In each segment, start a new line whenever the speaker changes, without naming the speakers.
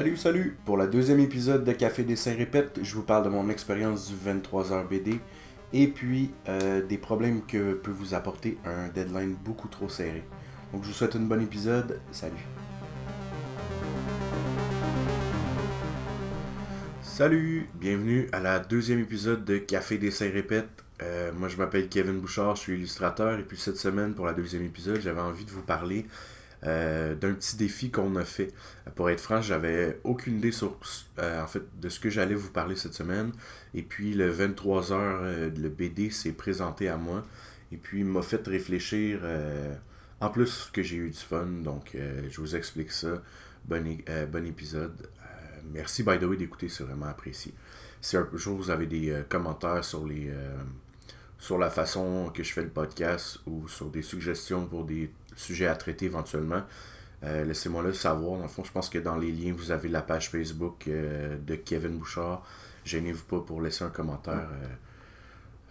Salut, salut! Pour le deuxième épisode de Café Dessin Répète, je vous parle de mon expérience du 23h BD et puis euh, des problèmes que peut vous apporter un deadline beaucoup trop serré. Donc je vous souhaite un bon épisode. Salut! Salut! Bienvenue à la deuxième épisode de Café Dessin Répète. Euh, moi je m'appelle Kevin Bouchard, je suis illustrateur et puis cette semaine pour la deuxième épisode j'avais envie de vous parler euh, d'un petit défi qu'on a fait. Pour être franc, j'avais aucune idée sur euh, en fait de ce que j'allais vous parler cette semaine. Et puis le 23h, euh, le BD s'est présenté à moi. Et puis m'a fait réfléchir. en plus que j'ai eu du fun, donc je vous explique ça. Bon, bon épisode. merci by the way d'écouter, c'est vraiment apprécié. Si un jour vous avez des commentaires sur les sur la façon que je fais le podcast ou sur des suggestions pour des sujets à traiter éventuellement, euh, laissez-moi le savoir. Dans le fond, je pense que dans les liens, vous avez la page Facebook euh, de Kevin Bouchard. Gênez-vous pas pour laisser un commentaire.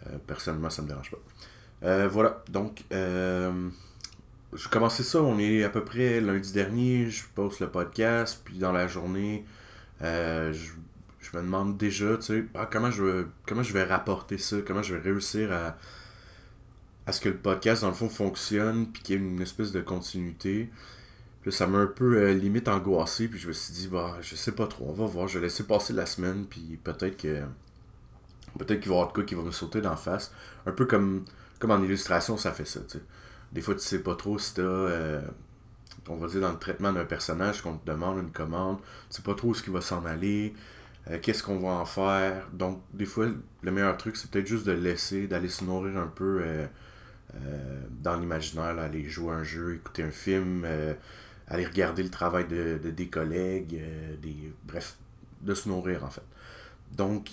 Euh, personnellement, ça me dérange pas. voilà, donc, je commençais ça. On est à peu près lundi dernier. Je poste le podcast. Puis dans la journée, je je me demande déjà, tu sais, ah, comment, je comment je vais rapporter ça, comment je vais réussir à, à ce que le podcast, dans le fond, fonctionne, puis qu'il y ait une espèce de continuité. Puis ça m'a un peu euh, limite angoissé, puis je me suis dit, bah, je sais pas trop, on va voir, je vais laisser passer la semaine, puis peut-être que. Peut-être qu'il va y avoir de quoi qui va me sauter d'en face. Un peu comme, comme en illustration, ça fait ça, tu sais. Des fois, tu sais pas trop si t'as. Euh, on va dire dans le traitement d'un personnage qu'on te demande une commande, tu sais pas trop où ce qui va s'en aller. Euh, qu'est-ce qu'on va en faire. Donc, des fois, le meilleur truc, c'est peut-être juste de laisser, d'aller se nourrir un peu euh, euh, dans l'imaginaire, aller jouer un jeu, écouter un film, aller regarder le travail de, des collègues, des bref, de se nourrir en fait. Donc,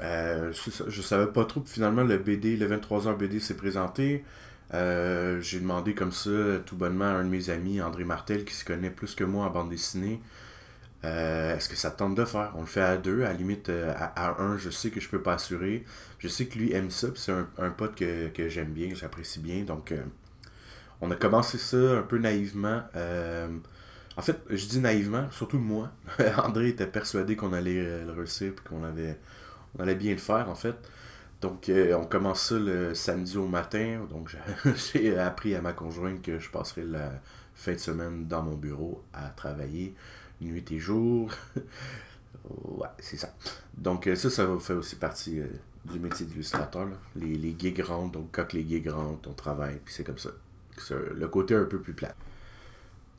je savais pas trop, finalement, le BD, le 23h BD s'est présenté. j'ai demandé comme ça, tout bonnement, à un de mes amis, André Martel, qui se connaît plus que moi en bande dessinée, euh, est-ce que ça tente de faire? On le fait à deux, à la limite euh, à, un, je sais que je peux pas assurer. Je sais que lui aime ça, c'est un, pote que, j'aime bien, que j'apprécie bien. Donc euh, on a commencé ça un peu naïvement. en fait, je dis naïvement, surtout moi. André était persuadé qu'on allait le réussir et qu'on avait on allait bien le faire en fait. Donc on commence ça le samedi au matin. Donc j'ai appris à ma conjointe que je passerai la fin de semaine dans mon bureau à travailler nuit et jour. ouais, c'est ça. Donc euh, ça, ça fait aussi partie euh, du métier d'illustrateur. Les, les gigs donc quand les gigs on travaille, puis c'est comme ça. Le côté un peu plus plat.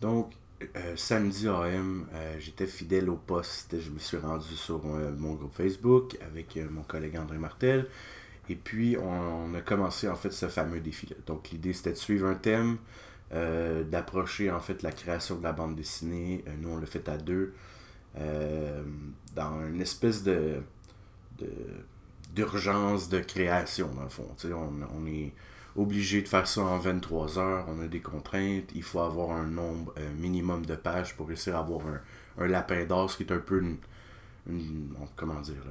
Donc, euh, samedi AM, j'étais fidèle au poste. Je me suis rendu sur mon groupe Facebook avec mon collègue André Martel. Et puis, on, a commencé en fait ce fameux défi-là. Donc, l'idée c'était de suivre un thème, euh, d'approcher en fait la création de la bande dessinée. Euh, nous, on l'a fait à deux. Euh, dans une espèce de, d'urgence de, création, dans le fond. On, on, est obligé de faire ça en 23 heures, on a des contraintes, il faut avoir un nombre minimum de pages pour réussir à avoir un, lapin d'or, ce qui est un peu une, comment dire,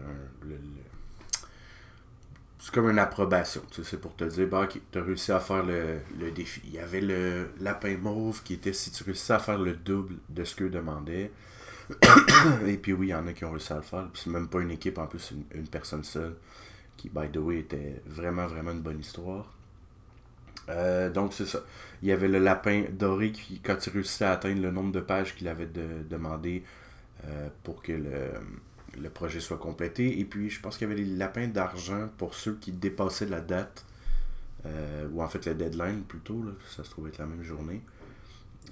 c'est comme une approbation. C'est pour te dire, bah, tu as réussi à faire le, défi. Il y avait le lapin mauve qui était si tu réussis à faire le double de ce qu'eux demandaient. Et puis oui, il y en a qui ont réussi à le faire. c'est même pas une équipe, en plus, une, personne seule. Qui, by the way, était vraiment, vraiment une bonne histoire. Euh, donc c'est ça. Il y avait le lapin doré qui, quand tu réussis à atteindre le nombre de pages qu'il avait demandé euh, pour que le le projet soit complété. Et puis, je pense qu'il y avait les lapins d'argent pour ceux qui dépassaient la date, euh, ou en fait le deadline plutôt, ça se trouvait être la même journée.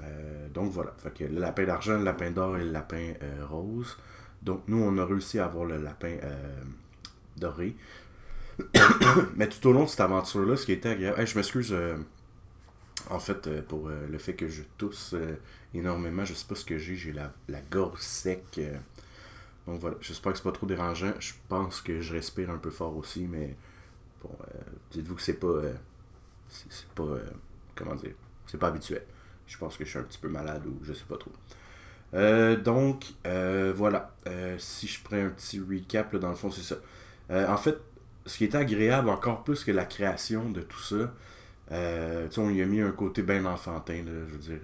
Euh, donc voilà, fait que le lapin d'argent, le lapin d'or et le lapin euh, rose. Donc nous, on a réussi à avoir le lapin doré. Mais tout au long de cette aventure-là, ce qui était agréable, je m'excuse en fait pour le fait que je tousse énormément, je sais pas ce que j'ai, j'ai la, la gorge sec. Donc voilà, j'espère que c'est pas trop dérangeant. Je pense que je respire un peu fort aussi, mais bon, euh, dites-vous que c'est pas. Euh, c'est pas. Euh, comment dire C'est pas habituel. Je pense que je suis un petit peu malade ou je sais pas trop. donc, voilà. si je prends un petit recap, dans le fond, c'est ça. en fait, ce qui était agréable encore plus que la création de tout ça, on y a mis un côté bien enfantin, je veux dire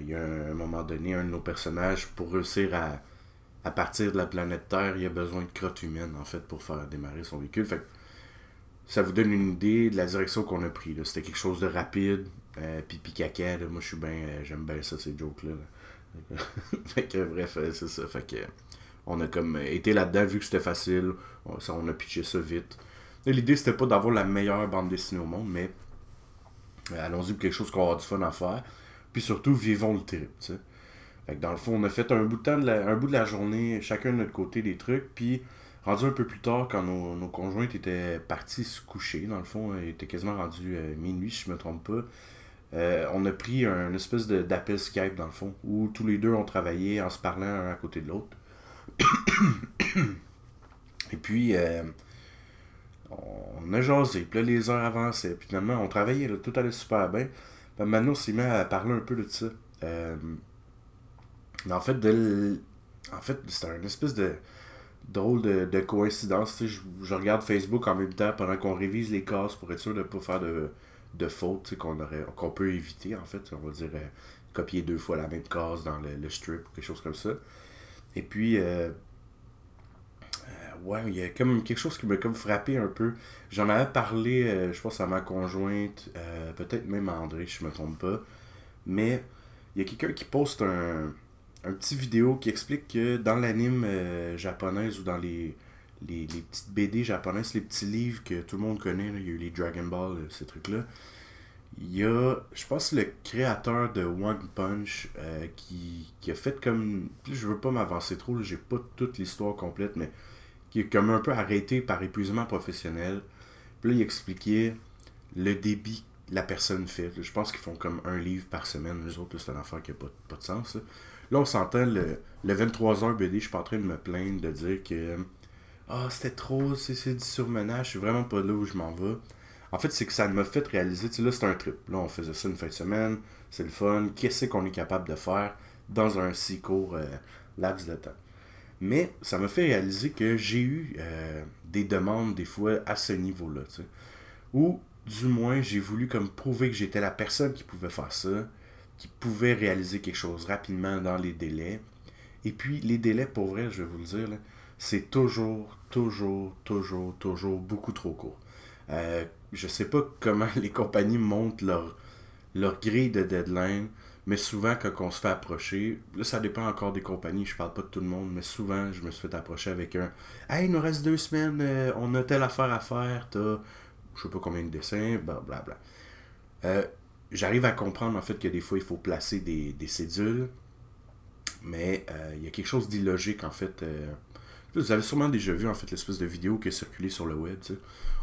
il y a un, moment donné, un de nos personnages, pour réussir à, à partir de la planète Terre, il a besoin de crottes humaines, en fait, pour faire démarrer son véhicule. Fait ça vous donne une idée de la direction qu'on a pris. C'était quelque chose de rapide, euh, pipi caca. moi, je suis bien, j'aime bien ça, ces jokes-là. fait que, bref, c'est ça. Fait que, on a comme été là-dedans, vu que c'était facile. On, on a pitché ça vite. L'idée, c'était pas d'avoir la meilleure bande dessinée au monde, mais euh, allons-y pour quelque chose qu'on avoir du fun à faire. Puis surtout, vivons le trip, tu Fait que dans le fond, on a fait un bout de temps, la, un bout de la journée, chacun de notre côté, des trucs. Puis, rendu un peu plus tard, quand nos, nos conjointes étaient partis se coucher, dans le fond, il était quasiment rendu euh, minuit, si je me trompe pas. Euh, on a pris un espèce d'appel Skype, dans le fond, où tous les deux ont travaillé en se parlant un à côté de l'autre. Et puis, on a jasé, puis là, les heures avançaient, puis finalement, on travaillait, tout allait super bien. Puis maintenant, on s'est mis à parler un peu de ça. Euh, en fait, de, en fait c'était une espèce de drôle de, coïncidence. Je, je, regarde Facebook en même temps pendant qu'on révise les cases pour être sûr de ne pas faire de, de fautes qu'on aurait qu'on peut éviter, en fait. On va dire euh, copier deux fois la même case dans le, strip ou quelque chose comme ça. Et puis, euh, ouais, il y a comme quelque chose qui m'a comme frappé un peu. J'en avais parlé, euh, je pense, à ma conjointe, euh, peut-être même à André, si je me trompe pas. Mais il y a quelqu'un qui poste un, un petit vidéo qui explique que dans l'anime euh, japonaise ou dans les, les, petites BD japonaises, les petits livres que tout le monde connaît, il y a eu les Dragon Ball, ces trucs-là. Il y a, je pense, le créateur de One Punch qui, qui, a fait comme. Je veux pas m'avancer trop, j'ai pas toute l'histoire complète, mais qui est comme un peu arrêté par épuisement professionnel. Puis là, il expliquait le débit que la personne fait. Je pense qu'ils font comme un livre par semaine. Les autres, c'est une affaire qui n'a pas, pas, de sens. On s'entend, le, le 23h BD, je suis pas en train de me plaindre de dire que ah, c'était trop, c'est du surmenage, je suis vraiment pas là où je m'en vais. En fait, c'est que ça m'a fait réaliser, tu sais, là, c'est un trip. Là, on faisait ça une fin de semaine, c'est le fun. Qu'est-ce qu'on est capable de faire dans un si court euh, laps de temps? Mais ça m'a fait réaliser que j'ai eu euh, des demandes des fois à ce niveau-là. Ou du moins j'ai voulu comme prouver que j'étais la personne qui pouvait faire ça, qui pouvait réaliser quelque chose rapidement dans les délais. Et puis les délais, pour vrai, je vais vous le dire, c'est toujours, toujours, toujours, toujours beaucoup trop court. Euh, je sais pas comment les compagnies montent leur, grille de deadline. Mais souvent, quand on se fait approcher, là, ça dépend encore des compagnies, je parle pas de tout le monde, mais souvent, je me suis fait approcher avec un Hey, il nous reste deux semaines, euh, on a telle affaire à faire, t'as je sais pas combien de dessins, blablabla. Bla, euh, J'arrive à comprendre en fait que des fois, il faut placer des, des cédules, mais euh, il y a quelque chose d'illogique en fait. vous avez sûrement déjà vu en fait l'espèce de vidéo qui est circulée sur le web.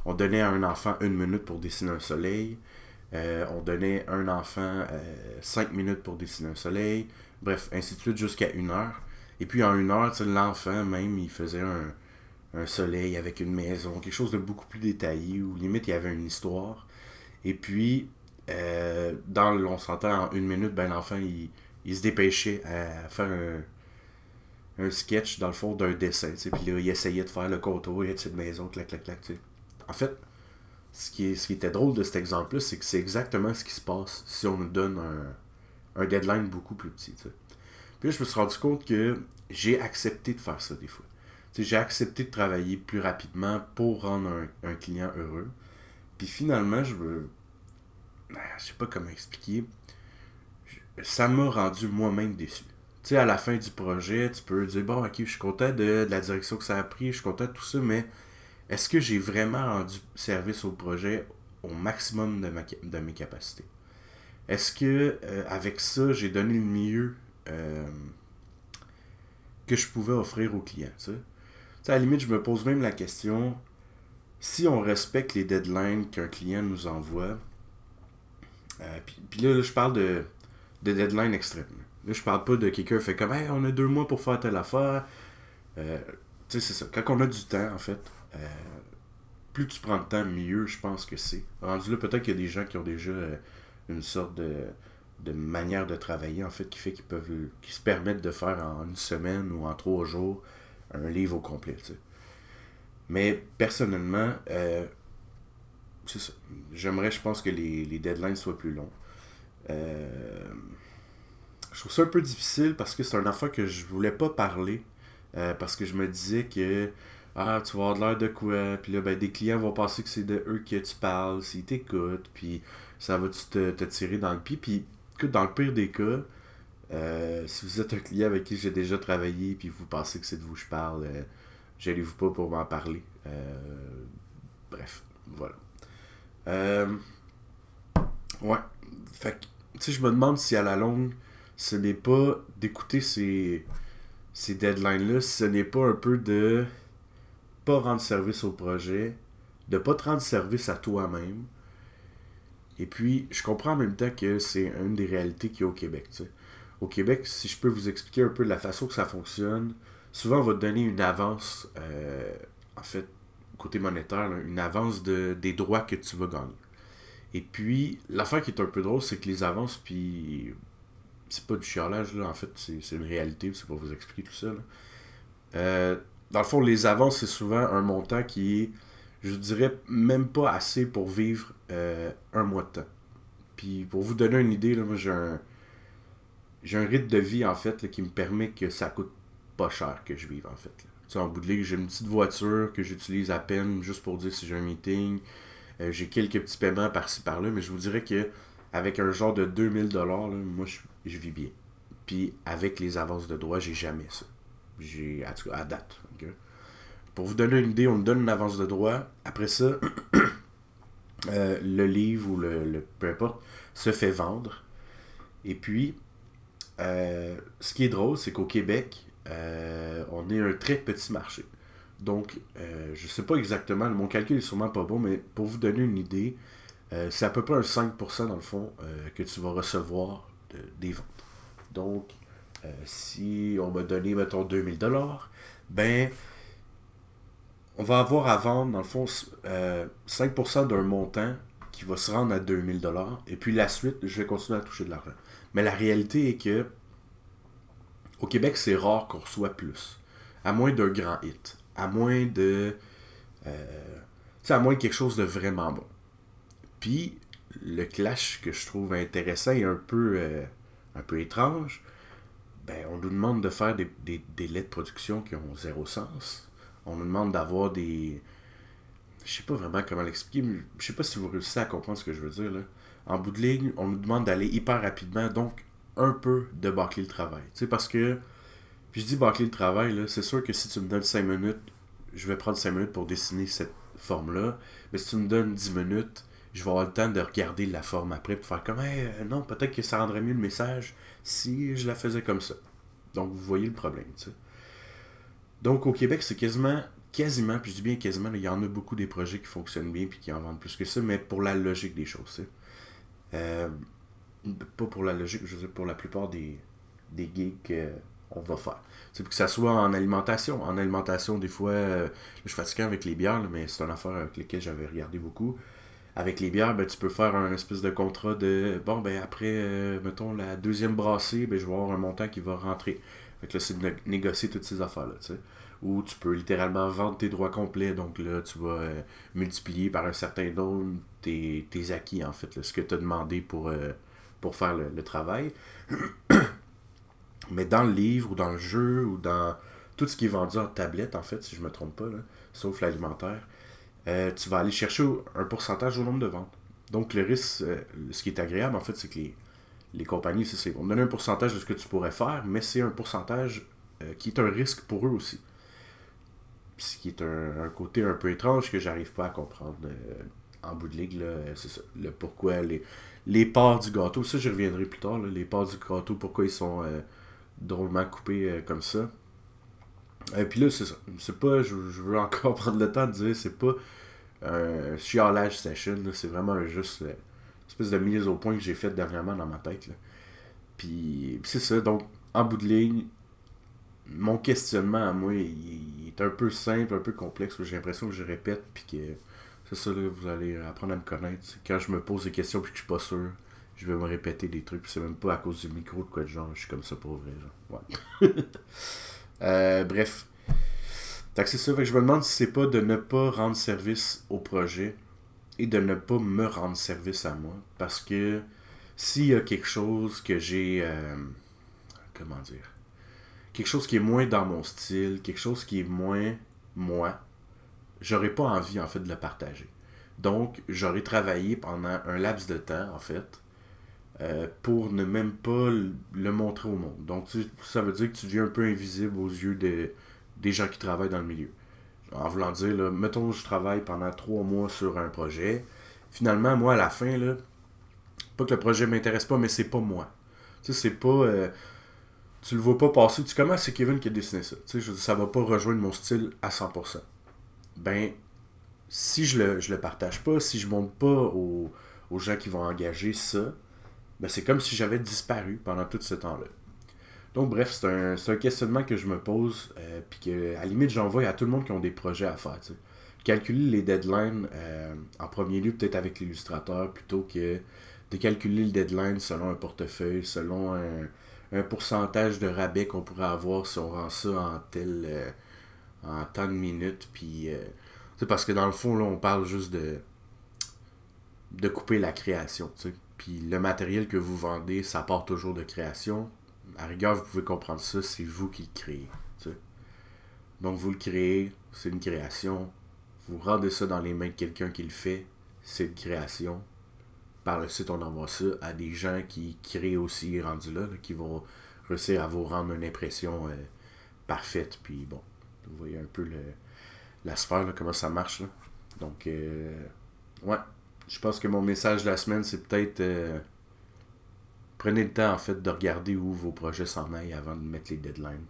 On donnait à un enfant une minute pour dessiner un soleil. Euh, on donnait un enfant 5 euh, minutes pour dessiner un soleil. Bref, ainsi de suite jusqu'à une heure. Et puis en une heure, l'enfant même, il faisait un, soleil avec une maison, quelque chose de beaucoup plus détaillé, où limite il y avait une histoire. Et puis, euh, dans on s'entend en une minute, ben l'enfant il, se dépêchait à faire un, sketch dans le fond d'un dessin. Puis là, il essayait de faire le contour, il a une maison, clac, clac, clac. En fait, ce qui, ce qui était drôle de cet exemple-là, c'est que c'est exactement ce qui se passe si on nous donne un, deadline beaucoup plus petit. Puis je me suis rendu compte que j'ai accepté de faire ça des fois. J'ai accepté de travailler plus rapidement pour rendre un, client heureux. Puis finalement, je veux. Ah, je sais pas comment expliquer. Ça m'a rendu moi-même déçu. Tu sais, à la fin du projet, tu peux dire Bon, ok, je suis content de, de la direction que ça a pris, je suis content de tout ça, mais est-ce que j'ai vraiment rendu service au projet au maximum de, mes capacités? Est-ce que euh, avec ça, j'ai donné le mieux euh, que je pouvais offrir au client? À la limite, je me pose même la question, si on respecte les deadlines qu'un client nous envoie, euh, puis là, je parle de, de deadline extrême. Là, je parle pas de quelqu'un fait comme on a deux mois pour faire telle affaire. tu sais, c'est ça. Quand on a du temps, en fait, euh, plus tu prends de temps, mieux je pense que c'est. Rendu là, peut-être qu'il y a des gens qui ont déjà euh, une sorte de, manière de travailler, en fait, qui fait qu'ils peuvent qui se permettent de faire en une semaine ou en trois jours un livre au complet. Mais personnellement, euh, J'aimerais, je pense, que les, les, deadlines soient plus longs. je trouve ça un peu difficile parce que c'est un affaire que je voulais pas parler. euh, parce que je me disais que ah, tu vas avoir de l'air de quoi, puis là, ben, des clients vont penser que c'est de eux que tu parles, s'ils t'écoutent, puis ça va te, te tirer dans le pied. Puis, écoute, dans le pire des cas, euh, si vous êtes un client avec qui j'ai déjà travaillé, puis vous pensez que c'est de vous que je parle, euh, gênez-vous pas pour m'en parler. Euh, bref, voilà. Euh, ouais, fait que, tu sais, je me demande si à la longue, ce n'est pas d'écouter ces, ces deadlines-là, ce n'est pas un peu de pas rendre service au projet, de pas te rendre service à toi-même. Et puis, je comprends en même temps que c'est une des réalités qu'il y a au Québec. Au Québec, si je peux vous expliquer un peu la façon que ça fonctionne, souvent on va te donner une avance, euh, en fait, côté monétaire, une avance de, des droits que tu vas gagner. Et puis, l'affaire qui est un peu drôle, c'est que les avances, puis c'est pas du chiolage, là, en fait, c'est une réalité, c'est pour vous expliquer tout ça. là. Euh, dans le fond, les avances, c'est souvent un montant qui est, je dirais, même pas assez pour vivre euh, un mois de temps. Puis, pour vous donner une idée, là, moi, j'ai un, j'ai un rythme de vie, en fait, qui me permet que ça coûte pas cher que je vive, en fait. En bout de ligne, j'ai une petite voiture que j'utilise à peine juste pour dire si j'ai un meeting. Euh, j'ai quelques petits paiements par-ci par-là, mais je vous dirais que avec un genre de 2000 dollars, moi je, je vis bien. Puis avec les avances de droit, j'ai jamais ça. J'ai cas à date. Pour vous donner une idée, on me donne une avance de droit. Après ça, euh, le livre ou le, le- peu importe se fait vendre. Et puis, euh, ce qui est drôle, c'est qu'au Québec, euh, on est un très petit marché. Donc, euh, je sais pas exactement, mon calcul est sûrement pas bon, mais pour vous donner une idée, euh, c'est à peu près un 5% dans le fond que tu vas recevoir de- des ventes. Donc, si on m'a donné, mettons, 2000$, ben, on va avoir à vendre, dans le fond, s- euh, 5% d'un montant qui va se rendre à 2000$, et puis la suite, je vais continuer à toucher de l'argent. Mais la réalité est que, au Québec, c'est rare qu'on reçoit plus. À moins d'un grand hit. À moins de. euh, à moins de quelque chose de vraiment bon. Puis, le clash que je trouve intéressant et un peu, euh, un peu étrange, ben, on nous demande de faire des, des délais de production qui ont zéro sens. On nous demande d'avoir des. Je sais pas vraiment comment l'expliquer, mais je sais pas si vous réussissez à comprendre ce que je veux dire. Là. En bout de ligne, on nous demande d'aller hyper rapidement, donc un peu de bâcler le travail. Tu sais, parce que. Puis je dis bâcler le travail, c'est sûr que si tu me donnes 5 minutes, je vais prendre 5 minutes pour dessiner cette forme-là. Mais si tu me donnes 10 minutes, je vais avoir le temps de regarder la forme après pour faire comme euh, non, peut-être que ça rendrait mieux le message si je la faisais comme ça. Donc vous voyez le problème, tu sais. Donc au Québec, c'est quasiment, quasiment, puis je dis bien quasiment, il y en a beaucoup des projets qui fonctionnent bien puis qui en vendent plus que ça, mais pour la logique des choses, tu sais. Euh, pas pour la logique, je veux dire pour la plupart des, des gigs qu'on va faire. C'est que ça soit en alimentation. En alimentation, des fois, euh, je suis fatigué avec les bières, mais c'est une affaire avec laquelle j'avais regardé beaucoup. Avec les bières, ben, tu peux faire un espèce de contrat de bon ben après, euh, mettons, la deuxième brassée, ben, je vais avoir un montant qui va rentrer. Fait que là, c'est de né- négocier toutes ces affaires-là, tu sais. Ou tu peux littéralement vendre tes droits complets, donc là, tu vas euh, multiplier par un certain nombre tes, tes acquis, en fait, ce que tu as demandé pour, pour faire le, travail. Mais dans le livre ou dans le jeu ou dans tout ce qui est vendu en tablette, en fait, si je me trompe pas, sauf l'alimentaire, euh, tu vas aller chercher un pourcentage au nombre de ventes. Donc le risque, euh, ce qui est agréable, en fait, c'est que les, les compagnies, c'est vont te donner un pourcentage de ce que tu pourrais faire, mais c'est un pourcentage euh, qui est un risque pour eux aussi. Ce qui est un, côté un peu étrange que j'arrive pas à comprendre en bout de ligue, là, c'est ça, le pourquoi les, les parts du gâteau, ça j'y reviendrai plus tard, les parts du gâteau, pourquoi ils sont euh, drôlement coupés euh, comme ça. Et puis là, c'est ça. C'est pas, je, je veux encore prendre le temps de dire, c'est pas un chialage session, c'est vraiment juste euh, espèce de mise au point que j'ai fait dernièrement dans ma tête. Puis c'est ça, donc en bout de ligne, mon questionnement à moi, il, il est un peu simple, un peu complexe, j'ai l'impression que je répète, puis que c'est ça, là, vous allez apprendre à me connaître. Quand je me pose des questions puis que je suis pas sûr, je vais me répéter des trucs, c'est même pas à cause du micro de quoi de genre, je suis comme ça pour vrai, genre. Ouais. Euh, bref. Que c'est ça, fait que je me demande si c'est pas de ne pas rendre service au projet et de ne pas me rendre service à moi. Parce que s'il y a quelque chose que j'ai. euh, comment dire, quelque chose qui est moins dans mon style, quelque chose qui est moins moi, j'aurais pas envie en fait de le partager. Donc, j'aurais travaillé pendant un laps de temps, en fait, euh, pour ne même pas le montrer au monde. Donc, ça veut dire que tu deviens un peu invisible aux yeux des gens qui travaillent dans le milieu. En voulant dire, là, mettons, je travaille pendant trois mois sur un projet. Finalement, moi, à la fin, là, pas que le projet m'intéresse pas, mais c'est pas moi. Tu sais, c'est pas. Euh, tu le vois pas passer. Tu comment c'est Kevin qui a dessiné ça. Tu sais, je ça va pas rejoindre mon style à 100%. Ben, si je le, je le partage pas, si je montre pas aux, gens qui vont engager ça, ben c'est comme si j'avais disparu pendant tout ce temps-là. Donc bref, c'est un, questionnement que je me pose, euh, puis que à la limite j'envoie à tout le monde qui ont des projets à faire. Calculer les deadlines euh, en premier lieu peut-être avec l'illustrateur plutôt que de calculer le deadline selon un portefeuille, selon un, pourcentage de rabais qu'on pourrait avoir si on rend ça en tel euh, en tant de minutes. Puis c'est parce que dans le fond, là, on parle juste de, de couper la création. Puis le matériel que vous vendez, ça part toujours de création. À rigueur, vous pouvez comprendre ça, c'est vous qui le créez. Donc vous le créez, c'est une création. Vous rendez ça dans les mains de quelqu'un qui le fait, c'est une création. Par le site, on envoie ça à des gens qui créent aussi rendu là, qui vont réussir à vous rendre une impression euh, parfaite. Puis bon, vous voyez un peu la sphère, comment ça marche. Donc, euh, ouais, je pense que mon message de la semaine, c'est peut-être euh, prenez le temps en fait de regarder où vos projets s'en aillent avant de mettre les deadlines.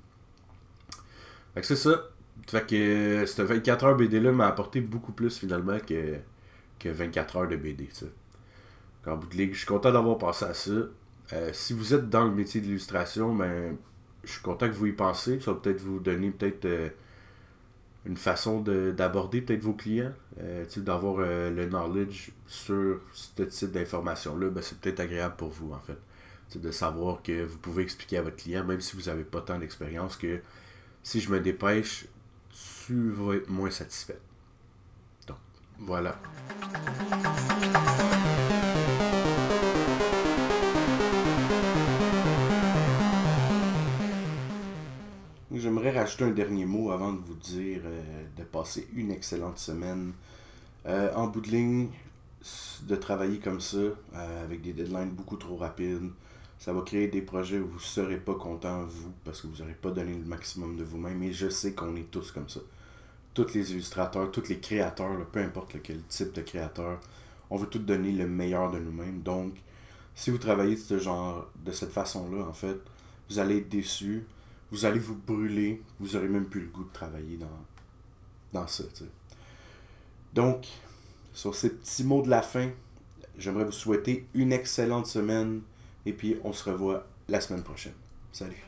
Fait que c'est ça. Fait que cette 24 heures BD là m'a apporté beaucoup plus finalement que, que 24 heures de BD. En bout de ligue, je suis content d'avoir pensé à ça. Euh, si vous êtes dans le métier de l'illustration, ben, je suis content que vous y pensez. Ça va peut-être vous donner peut-être une façon d'aborder peut-être vos clients, euh, d'avoir euh, le knowledge sur ce type d'information-là, ben, c'est peut-être agréable pour vous en fait. de savoir que vous pouvez expliquer à votre client, même si vous n'avez pas tant d'expérience, que si je me dépêche, tu vas être moins satisfait. Donc, voilà. J'aimerais rajouter un dernier mot avant de vous dire euh, de passer une excellente semaine. Euh, en bout de ligne, de travailler comme ça, euh, avec des deadlines beaucoup trop rapides, ça va créer des projets où vous ne serez pas content, vous, parce que vous n'aurez pas donné le maximum de vous-même. Et je sais qu'on est tous comme ça. Tous les illustrateurs, tous les créateurs, peu importe quel type de créateur, on veut tous donner le meilleur de nous-mêmes. Donc, si vous travaillez de ce genre, de cette façon-là, en fait, vous allez être déçu vous allez vous brûler, vous aurez même plus le goût de travailler dans, dans ça. Donc, sur ces petits mots de la fin, j'aimerais vous souhaiter une excellente semaine et puis on se revoit la semaine prochaine. Salut.